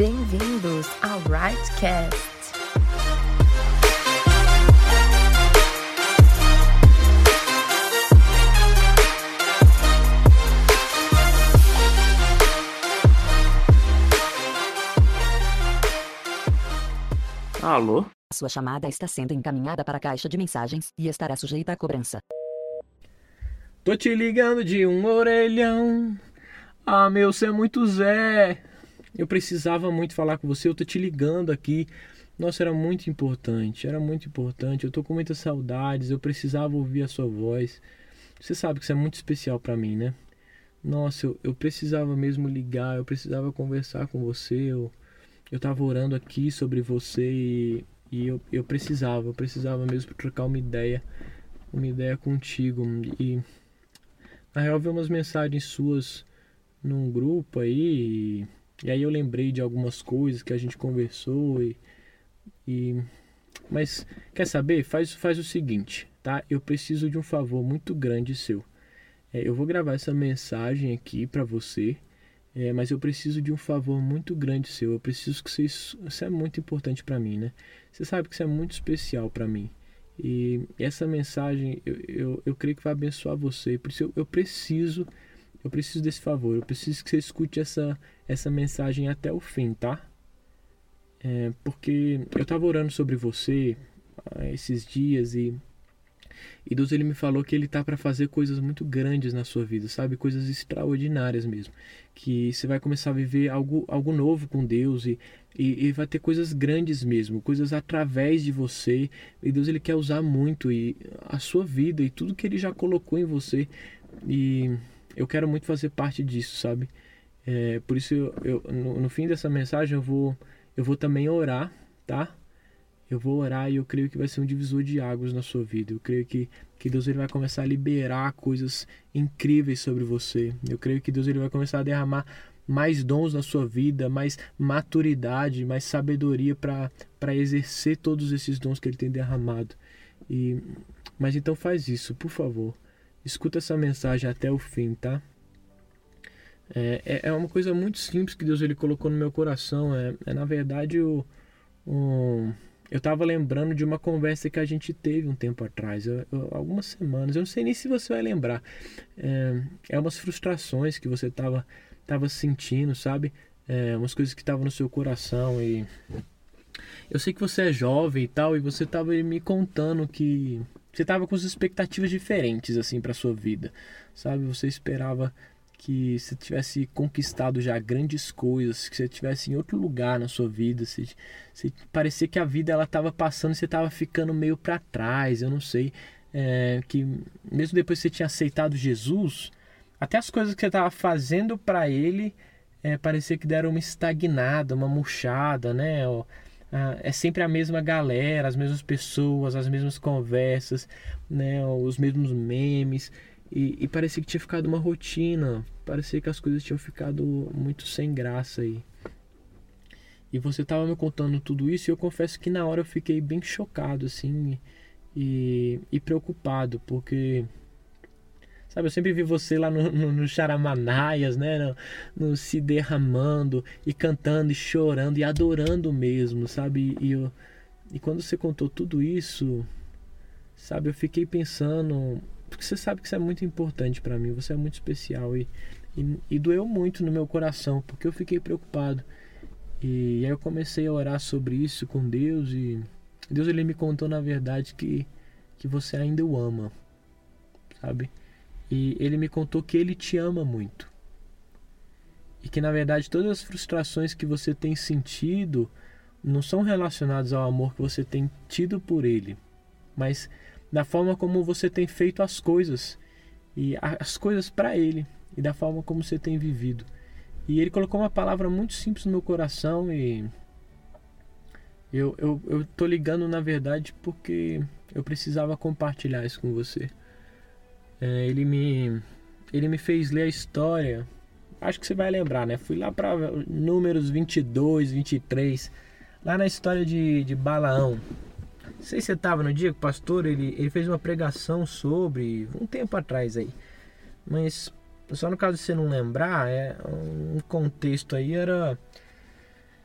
Bem-vindos ao Rightcast. Alô? Sua chamada está sendo encaminhada para a caixa de mensagens e estará sujeita à cobrança. Tô te ligando de um orelhão. Ah, meu, você é muito Zé. Eu precisava muito falar com você, eu tô te ligando aqui. Nossa, era muito importante, era muito importante. Eu tô com muitas saudades, eu precisava ouvir a sua voz. Você sabe que isso é muito especial para mim, né? Nossa, eu, eu precisava mesmo ligar, eu precisava conversar com você. Eu, eu tava orando aqui sobre você e, e eu, eu precisava, eu precisava mesmo trocar uma ideia, uma ideia contigo. E na real, vi umas mensagens suas num grupo aí. E, e aí eu lembrei de algumas coisas que a gente conversou e, e mas quer saber? Faz, faz o seguinte, tá? Eu preciso de um favor muito grande seu. É, eu vou gravar essa mensagem aqui para você, é, mas eu preciso de um favor muito grande seu. Eu preciso que você isso é muito importante para mim, né? Você sabe que isso é muito especial para mim. E essa mensagem eu, eu, eu creio que vai abençoar você. Por isso eu, eu preciso eu preciso desse favor. Eu preciso que você escute essa essa mensagem até o fim, tá? É, porque eu estava orando sobre você ah, esses dias e e Deus ele me falou que ele tá para fazer coisas muito grandes na sua vida, sabe? Coisas extraordinárias mesmo. Que você vai começar a viver algo, algo novo com Deus e, e, e, vai ter coisas grandes mesmo, coisas através de você. E Deus ele quer usar muito e a sua vida e tudo que ele já colocou em você. E eu quero muito fazer parte disso, sabe? É, por isso eu, eu no, no fim dessa mensagem eu vou eu vou também orar, tá? eu vou orar e eu creio que vai ser um divisor de águas na sua vida. Eu creio que, que Deus ele vai começar a liberar coisas incríveis sobre você. Eu creio que Deus ele vai começar a derramar mais dons na sua vida, mais maturidade, mais sabedoria para exercer todos esses dons que ele tem derramado. E, mas então faz isso, por favor. Escuta essa mensagem até o fim, tá? É, é, é uma coisa muito simples que Deus ele colocou no meu coração. É, é na verdade o, o eu estava lembrando de uma conversa que a gente teve um tempo atrás, eu, eu, algumas semanas. Eu não sei nem se você vai lembrar. É, é umas frustrações que você estava tava sentindo, sabe? É, umas coisas que estavam no seu coração e eu sei que você é jovem e tal e você estava me contando que você estava com as expectativas diferentes assim para sua vida, sabe? Você esperava que você tivesse conquistado já grandes coisas, que você tivesse em outro lugar na sua vida, se, se parecia que a vida ela estava passando, você estava ficando meio para trás, eu não sei, é, que mesmo depois que você tinha aceitado Jesus, até as coisas que você estava fazendo para Ele é, parecia que deram uma estagnada, uma murchada, né? É sempre a mesma galera, as mesmas pessoas, as mesmas conversas, né? Os mesmos memes. E, e parecia que tinha ficado uma rotina, parecia que as coisas tinham ficado muito sem graça aí. E você estava me contando tudo isso e eu confesso que na hora eu fiquei bem chocado, assim, e, e preocupado, porque Sabe, eu sempre vi você lá no, no, no Charamanaias, né? No, no, se derramando e cantando e chorando e adorando mesmo, sabe? E, eu, e quando você contou tudo isso, sabe, eu fiquei pensando porque você sabe que isso é muito importante para mim, você é muito especial e, e, e, doeu muito no meu coração, porque eu fiquei preocupado. E, aí eu comecei a orar sobre isso com Deus e Deus ele me contou na verdade que, que você ainda o ama, sabe? E ele me contou que ele te ama muito. E que na verdade todas as frustrações que você tem sentido não são relacionadas ao amor que você tem tido por ele, mas da forma como você tem feito as coisas e as coisas para ele e da forma como você tem vivido. E ele colocou uma palavra muito simples no meu coração e eu, eu, eu tô ligando na verdade porque eu precisava compartilhar isso com você. É, ele me ele me fez ler a história. Acho que você vai lembrar, né? Fui lá para números 22, 23, lá na história de, de Balaão. Não sei se você estava no dia que o pastor ele, ele fez uma pregação sobre um tempo atrás aí. Mas só no caso de você não lembrar, é um contexto aí era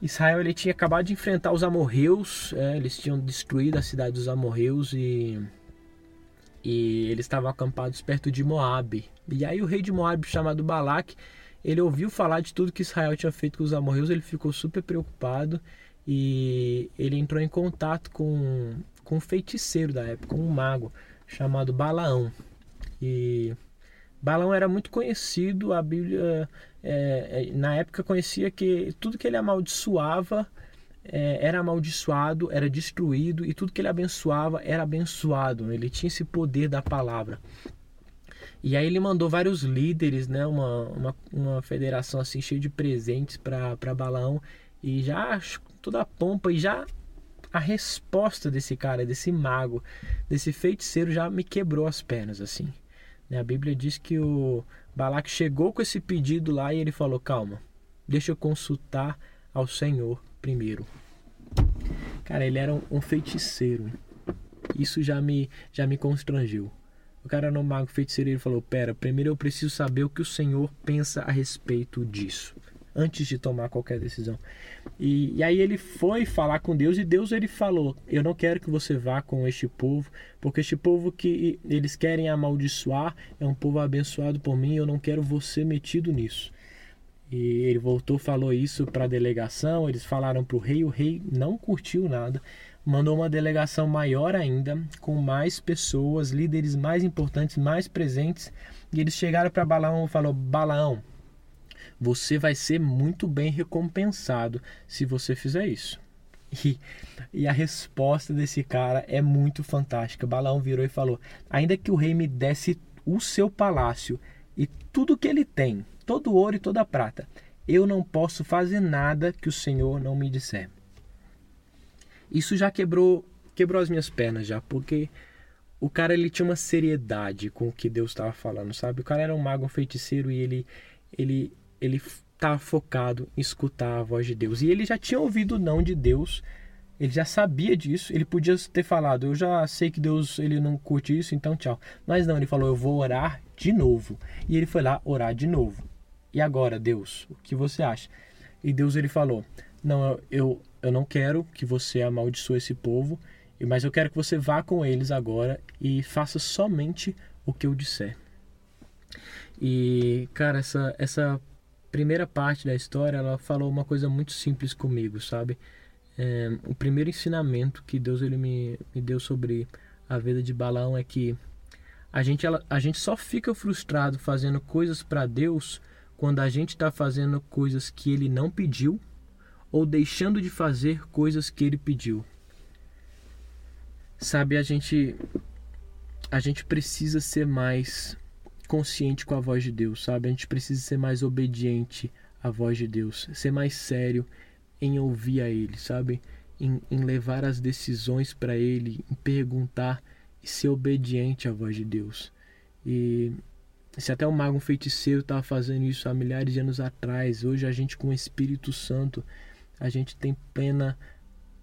Israel ele tinha acabado de enfrentar os amorreus, é, eles tinham destruído a cidade dos amorreus e e eles estavam acampados perto de Moabe. E aí o rei de Moabe chamado Balaque, ele ouviu falar de tudo que Israel tinha feito com os amorreus, ele ficou super preocupado e ele entrou em contato com, com um feiticeiro da época, um mago chamado Balaão. E Balaão era muito conhecido, a Bíblia é, na época conhecia que tudo que ele amaldiçoava é, era amaldiçoado, era destruído, e tudo que ele abençoava era abençoado. Ele tinha esse poder da palavra. E aí ele mandou vários líderes, né, uma, uma, uma federação assim cheia de presentes para Balaão, e já toda a pompa, e já a resposta desse cara, desse mago, desse feiticeiro já me quebrou as pernas assim. Né? A Bíblia diz que o Balaque chegou com esse pedido lá e ele falou: Calma, deixa eu consultar ao Senhor primeiro. Cara, ele era um, feiticeiro. Isso já me, já me constrangeu. O cara um mago feiticeiro ele falou: Pera, primeiro eu preciso saber o que o Senhor pensa a respeito disso antes de tomar qualquer decisão. E, e, aí ele foi falar com Deus e Deus ele falou: Eu não quero que você vá com este povo, porque este povo que eles querem amaldiçoar é um povo abençoado por mim, eu não quero você metido nisso. E ele voltou, falou isso para a delegação, eles falaram para o rei, o rei não curtiu nada, mandou uma delegação maior ainda, com mais pessoas, líderes mais importantes, mais presentes, e eles chegaram para Balaão e falou: Balaão, você vai ser muito bem recompensado se você fizer isso. E, e, a resposta desse cara é muito fantástica. Balaão virou e falou: Ainda que o rei me desse o seu palácio e tudo que ele tem, todo o ouro e toda a prata, eu não posso fazer nada que o Senhor não me disser. Isso já quebrou, quebrou as minhas pernas já, porque o cara ele tinha uma seriedade com o que Deus estava falando, sabe? O cara era um mago, um feiticeiro e ele ele ele estava focado em escutar a voz de Deus. E ele já tinha ouvido o não de Deus, ele já sabia disso, ele podia ter falado, eu já sei que Deus ele não curte isso, então tchau. Mas não, ele falou, eu vou orar de novo. E ele foi lá orar de novo. E agora, Deus, o que você acha? E Deus ele falou, não, eu, eu não quero que você amaldiçoe esse povo, mas eu quero que você vá com eles agora e faça somente o que eu disser. E, cara, essa, essa primeira parte da história, ela falou uma coisa muito simples comigo, sabe? É, o primeiro ensinamento que Deus ele me, me deu sobre a vida de Balaão é que a gente, ela, a gente só fica frustrado fazendo coisas para Deus quando a gente está fazendo coisas que Ele não pediu ou deixando de fazer coisas que Ele pediu. Sabe, a gente a gente precisa ser mais consciente com a voz de Deus, sabe? A gente precisa ser mais obediente à voz de Deus, ser mais sério em ouvir a Ele, sabe? Em, em levar as decisões para Ele, em perguntar e ser obediente à voz de Deus. E se até o mago feiticeiro estava fazendo isso há milhares de anos atrás, hoje a gente com o Espírito Santo, a gente tem plena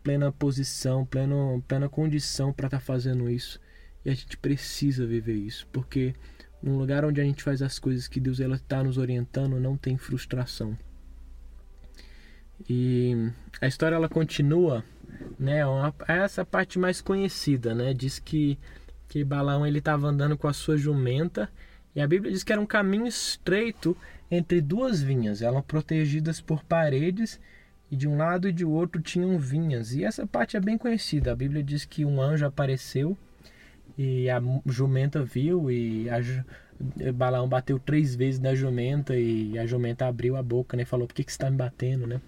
plena posição, plena, plena condição para estar tá fazendo isso. E a gente precisa viver isso, porque num lugar onde a gente faz as coisas que Deus está nos orientando, não tem frustração. E a história ela continua, né? Uma, essa parte mais conhecida, né? Diz que que Balaão ele estava andando com a sua jumenta e a Bíblia diz que era um caminho estreito entre duas vinhas, eram protegidas por paredes e de um lado e de outro tinham vinhas. E essa parte é bem conhecida. A Bíblia diz que um anjo apareceu e a jumenta viu e a Balaão bateu três vezes na jumenta e a jumenta abriu a boca, né? Falou, por que, que você está me batendo, né?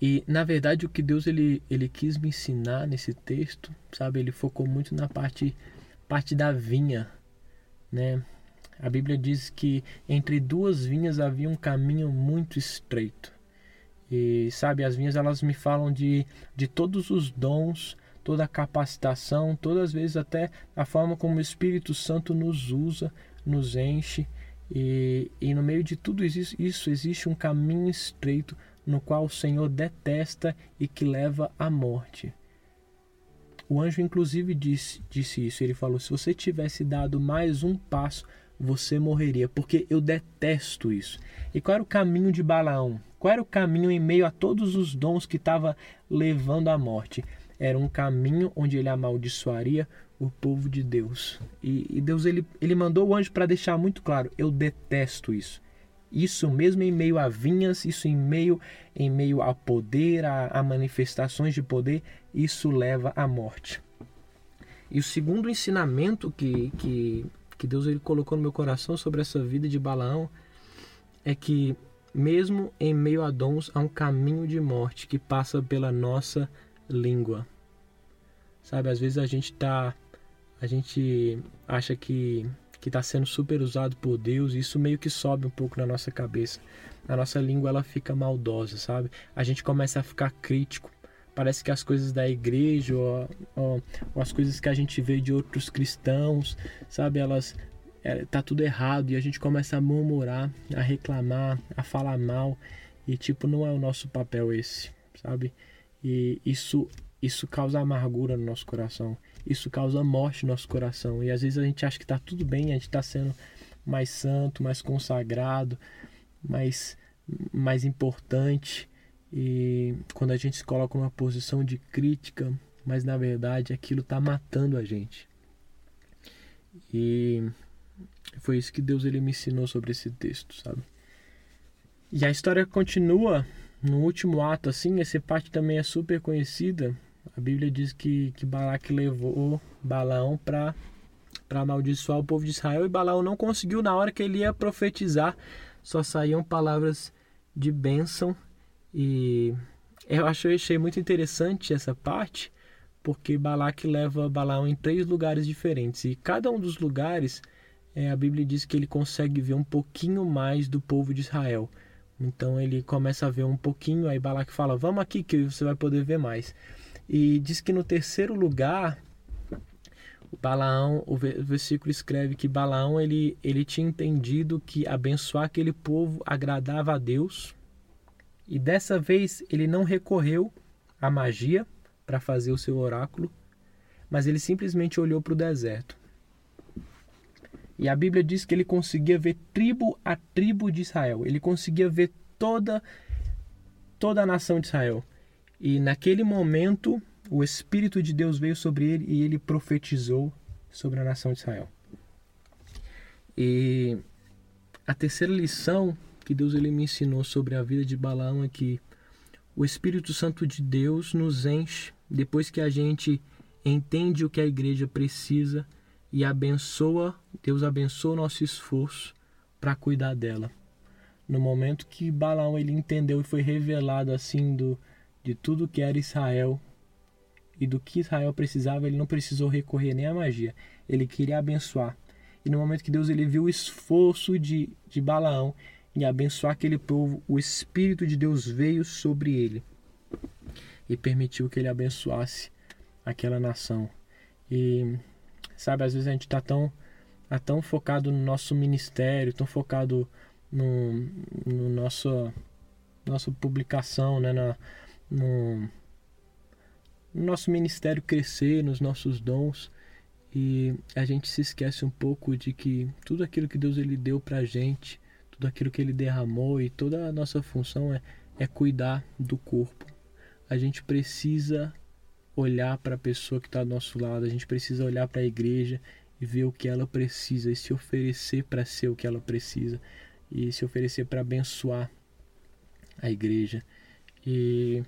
E na verdade o que Deus ele, ele quis me ensinar nesse texto, sabe? Ele focou muito na parte, parte da vinha, né? A Bíblia diz que entre duas vinhas havia um caminho muito estreito. E sabe, as vinhas elas me falam de, de todos os dons toda a capacitação, todas as vezes até a forma como o Espírito Santo nos usa, nos enche. E, e no meio de tudo isso, isso existe um caminho estreito no qual o Senhor detesta e que leva à morte. O anjo, inclusive, disse, disse isso. Ele falou: se você tivesse dado mais um passo, você morreria, porque eu detesto isso. E qual era o caminho de Balaão? Qual era o caminho em meio a todos os dons que estava levando à morte? Era um caminho onde ele amaldiçoaria o povo de Deus. E, e Deus ele, ele mandou o anjo para deixar muito claro: eu detesto isso. Isso mesmo em meio a vinhas, isso em meio em meio ao poder, a, a manifestações de poder, isso leva à morte. E o segundo ensinamento que, que, que Deus ele colocou no meu coração sobre essa vida de Balaão é que mesmo em meio a dons há um caminho de morte que passa pela nossa língua. Sabe, às vezes a gente tá a gente acha que que está sendo super usado por Deus, e isso meio que sobe um pouco na nossa cabeça. A nossa língua ela fica maldosa, sabe? A gente começa a ficar crítico. Parece que as coisas da igreja ou, ou, ou as coisas que a gente vê de outros cristãos, sabe? Elas é, tá tudo errado e a gente começa a murmurar, a reclamar, a falar mal e tipo não é o nosso papel esse, sabe? E isso isso causa amargura no nosso coração isso causa morte no nosso coração. E às vezes a gente acha que está tudo bem, a gente está sendo mais santo, mais consagrado, mais, mais importante. E quando a gente se coloca numa posição de crítica, mas na verdade aquilo está matando a gente. E foi isso que Deus ele me ensinou sobre esse texto, sabe? E a história continua no último ato, assim, essa parte também é super conhecida, a Bíblia diz que, que Balaque levou Balaão para amaldiçoar o povo de Israel e Balaão não conseguiu na hora que ele ia profetizar, só saíam palavras de bênção e eu achei, achei muito interessante essa parte, porque Balaque leva Balaão em três lugares diferentes e cada um dos lugares é, a Bíblia diz que ele consegue ver um pouquinho mais do povo de Israel. Então ele começa a ver um pouquinho, aí Balaque fala: "Vamos aqui que você vai poder ver mais". E diz que no terceiro lugar, o Balaão, o versículo escreve que Balaão ele, ele tinha entendido que abençoar aquele povo agradava a Deus. E dessa vez ele não recorreu à magia para fazer o seu oráculo, mas ele simplesmente olhou para o deserto. E a Bíblia diz que ele conseguia ver tribo a tribo de Israel. Ele conseguia ver toda toda a nação de Israel. E naquele momento, o Espírito de Deus veio sobre ele e ele profetizou sobre a nação de Israel. E a terceira lição que Deus ele me ensinou sobre a vida de Balaão é que o Espírito Santo de Deus nos enche depois que a gente entende o que a igreja precisa e abençoa, Deus abençoa o nosso esforço para cuidar dela. No momento que Balaão ele entendeu e foi revelado assim do de tudo que era Israel e do que Israel precisava, ele não precisou recorrer nem à magia. Ele queria abençoar. E no momento que Deus ele viu o esforço de, de Balaão em abençoar aquele povo, o Espírito de Deus veio sobre ele e permitiu que ele abençoasse aquela nação. E sabe, às vezes a gente está tão, tá tão focado no nosso ministério, tão focado no, no nosso nossa publicação, né, na, no, no nosso ministério crescer, nos nossos dons. E a gente se esquece um pouco de que tudo aquilo que Deus ele deu pra gente, tudo aquilo que ele derramou e toda a nossa função é, é cuidar do corpo. A gente precisa olhar para a pessoa que está do nosso lado, a gente precisa olhar para a igreja e ver o que ela precisa e se oferecer para ser o que ela precisa e se oferecer para abençoar a igreja. E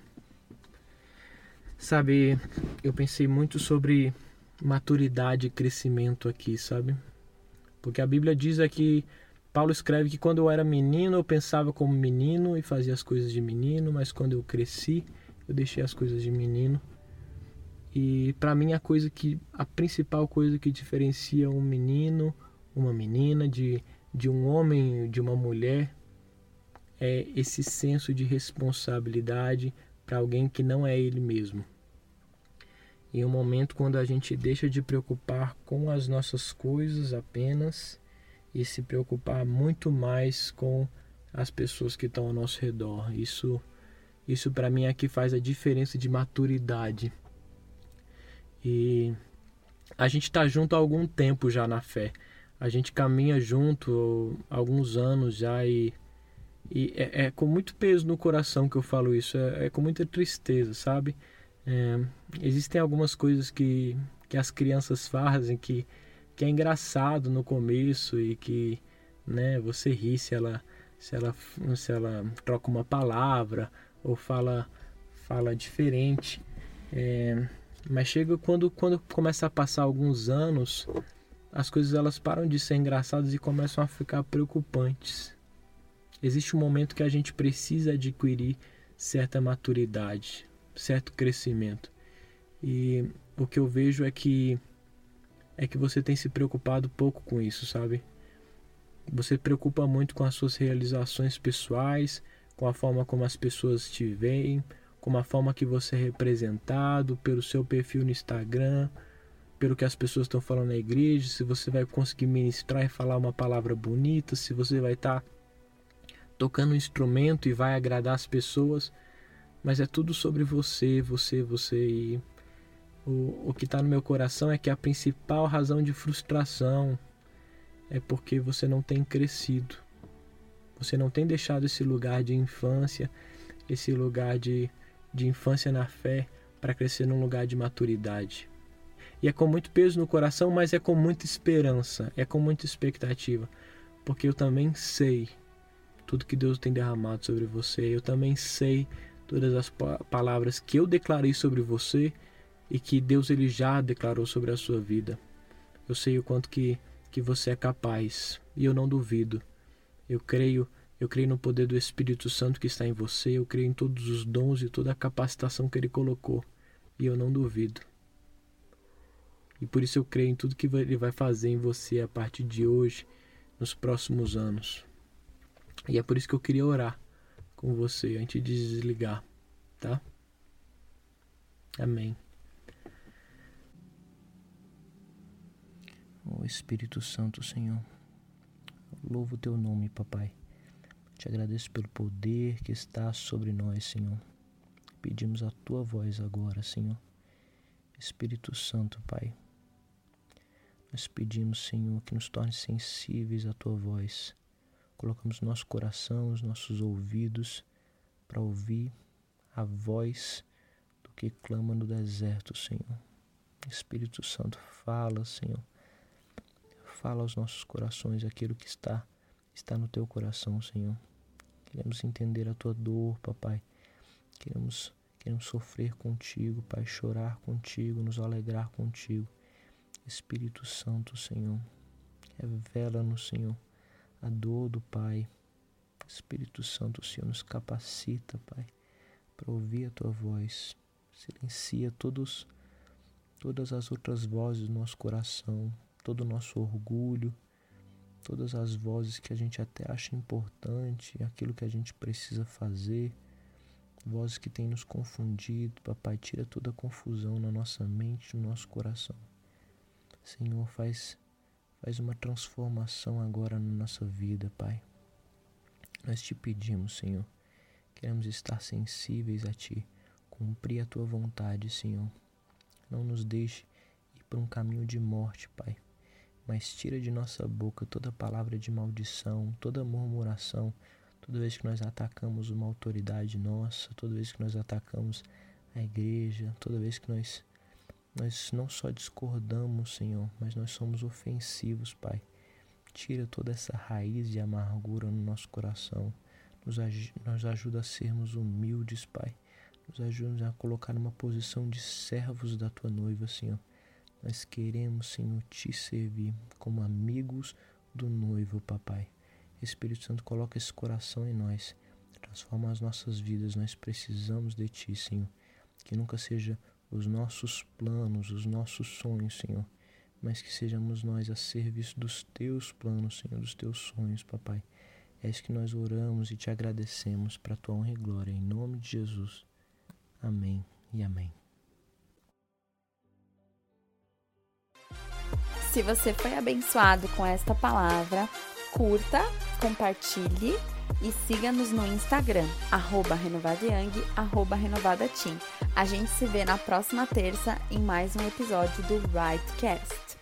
sabe, eu pensei muito sobre maturidade e crescimento aqui, sabe? Porque a Bíblia diz aqui, Paulo escreve que quando eu era menino eu pensava como menino e fazia as coisas de menino, mas quando eu cresci eu deixei as coisas de menino. E para mim a coisa que a principal coisa que diferencia um menino, uma menina de de um homem, de uma mulher é esse senso de responsabilidade para alguém que não é ele mesmo. Em um momento quando a gente deixa de preocupar com as nossas coisas apenas e se preocupar muito mais com as pessoas que estão ao nosso redor. Isso isso para mim é que faz a diferença de maturidade. E a gente está junto há algum tempo já na fé. A gente caminha junto há alguns anos já e E é, é, com muito peso no coração que eu falo isso, é, é com muita tristeza, sabe? É, existem algumas coisas que, que as crianças fazem que, que é engraçado no começo e que né, você ri se ela, se ela, se ela troca uma palavra ou fala, fala diferente. É, mas chega quando, quando começa a passar alguns anos, as coisas elas param de ser engraçadas e começam a ficar preocupantes. Existe um momento que a gente precisa adquirir certa maturidade, certo crescimento. E o que eu vejo é que é que você tem se preocupado pouco com isso, sabe? Você preocupa muito com as suas realizações pessoais, com a forma como as pessoas te veem, com a forma que você é representado, pelo seu perfil no Instagram, pelo que as pessoas estão falando na igreja, se você vai conseguir ministrar e falar uma palavra bonita, se você vai estar tá tocando um instrumento e vai agradar as pessoas, mas é tudo sobre você, você, você e o, o que está no meu coração é que a principal razão de frustração é porque você não tem crescido. Você não tem deixado esse lugar de infância, esse lugar de, de infância na fé, para crescer num lugar de maturidade. E é com muito peso no coração, mas é com muita esperança, é com muita expectativa, porque eu também sei tudo que Deus tem derramado sobre você, eu também sei todas as palavras que eu declarei sobre você e que Deus ele já declarou sobre a sua vida. Eu sei o quanto que que você é capaz, e eu não duvido. Eu creio, eu creio no poder do Espírito Santo que está em você, eu creio em todos os dons e toda a capacitação que ele colocou, e eu não duvido. E por isso eu creio em tudo que ele vai fazer em você a partir de hoje, nos próximos anos. E é por isso que eu queria orar com você antes de desligar, tá? Amém. Oh Espírito Santo, Senhor, louvo o teu nome, papai. Te agradeço pelo poder que está sobre nós, Senhor. Pedimos a tua voz agora, Senhor. Espírito Santo, Pai. Nós pedimos, Senhor, que nos torne sensíveis à tua voz. Colocamos nosso coração, os nossos ouvidos para ouvir a voz do que clama no deserto, Senhor. Espírito Santo, fala, Senhor Fala aos nossos corações aquilo que está está no teu coração, Senhor. Queremos entender a tua dor, papai. Queremos queremos sofrer contigo, Pai, chorar contigo, nos alegrar contigo. Espírito Santo, Senhor, revela-nos, Senhor, a dor do Pai. Espírito Santo, Senhor, nos capacita, Pai, para ouvir a tua voz. Silencia todos todas as outras vozes do nosso coração, todo o nosso orgulho, todas as vozes que a gente até acha importante, aquilo que a gente precisa fazer, vozes que têm nos confundido. Papai, tira toda a confusão na nossa mente, no nosso coração. Senhor, faz, faz uma transformação agora na nossa vida, Pai. Nós te pedimos, Senhor, queremos estar sensíveis a Ti, cumprir a Tua vontade, Senhor. Não nos deixe ir por um caminho de morte, Pai mas tira de nossa boca toda palavra de maldição, toda murmuração, toda vez que nós atacamos uma autoridade nossa, toda vez que nós atacamos a igreja, toda vez que nós nós não só discordamos, Senhor, mas nós somos ofensivos, Pai. Tira toda essa raiz de amargura no nosso coração. Nos, nos ajuda a sermos humildes, Pai. Nos ajuda a colocar numa posição de servos da tua noiva, Senhor. Nós queremos, Senhor, te servir como amigos do noivo, papai. Espírito Santo, coloca esse coração em nós. Transforma as nossas vidas. Nós precisamos de ti, Senhor. Que nunca seja os nossos planos, os nossos sonhos, Senhor, mas que sejamos nós a serviço dos teus planos, Senhor, dos teus sonhos, papai. É isso que nós oramos e te agradecemos para a tua honra e glória. Em nome de Jesus. Amém e amém. Se você foi abençoado com esta palavra, curta, compartilhe e siga-nos no Instagram, arroba renovadayang, arroba renovadateam. A gente se vê na próxima terça em mais um episódio do Rightcast.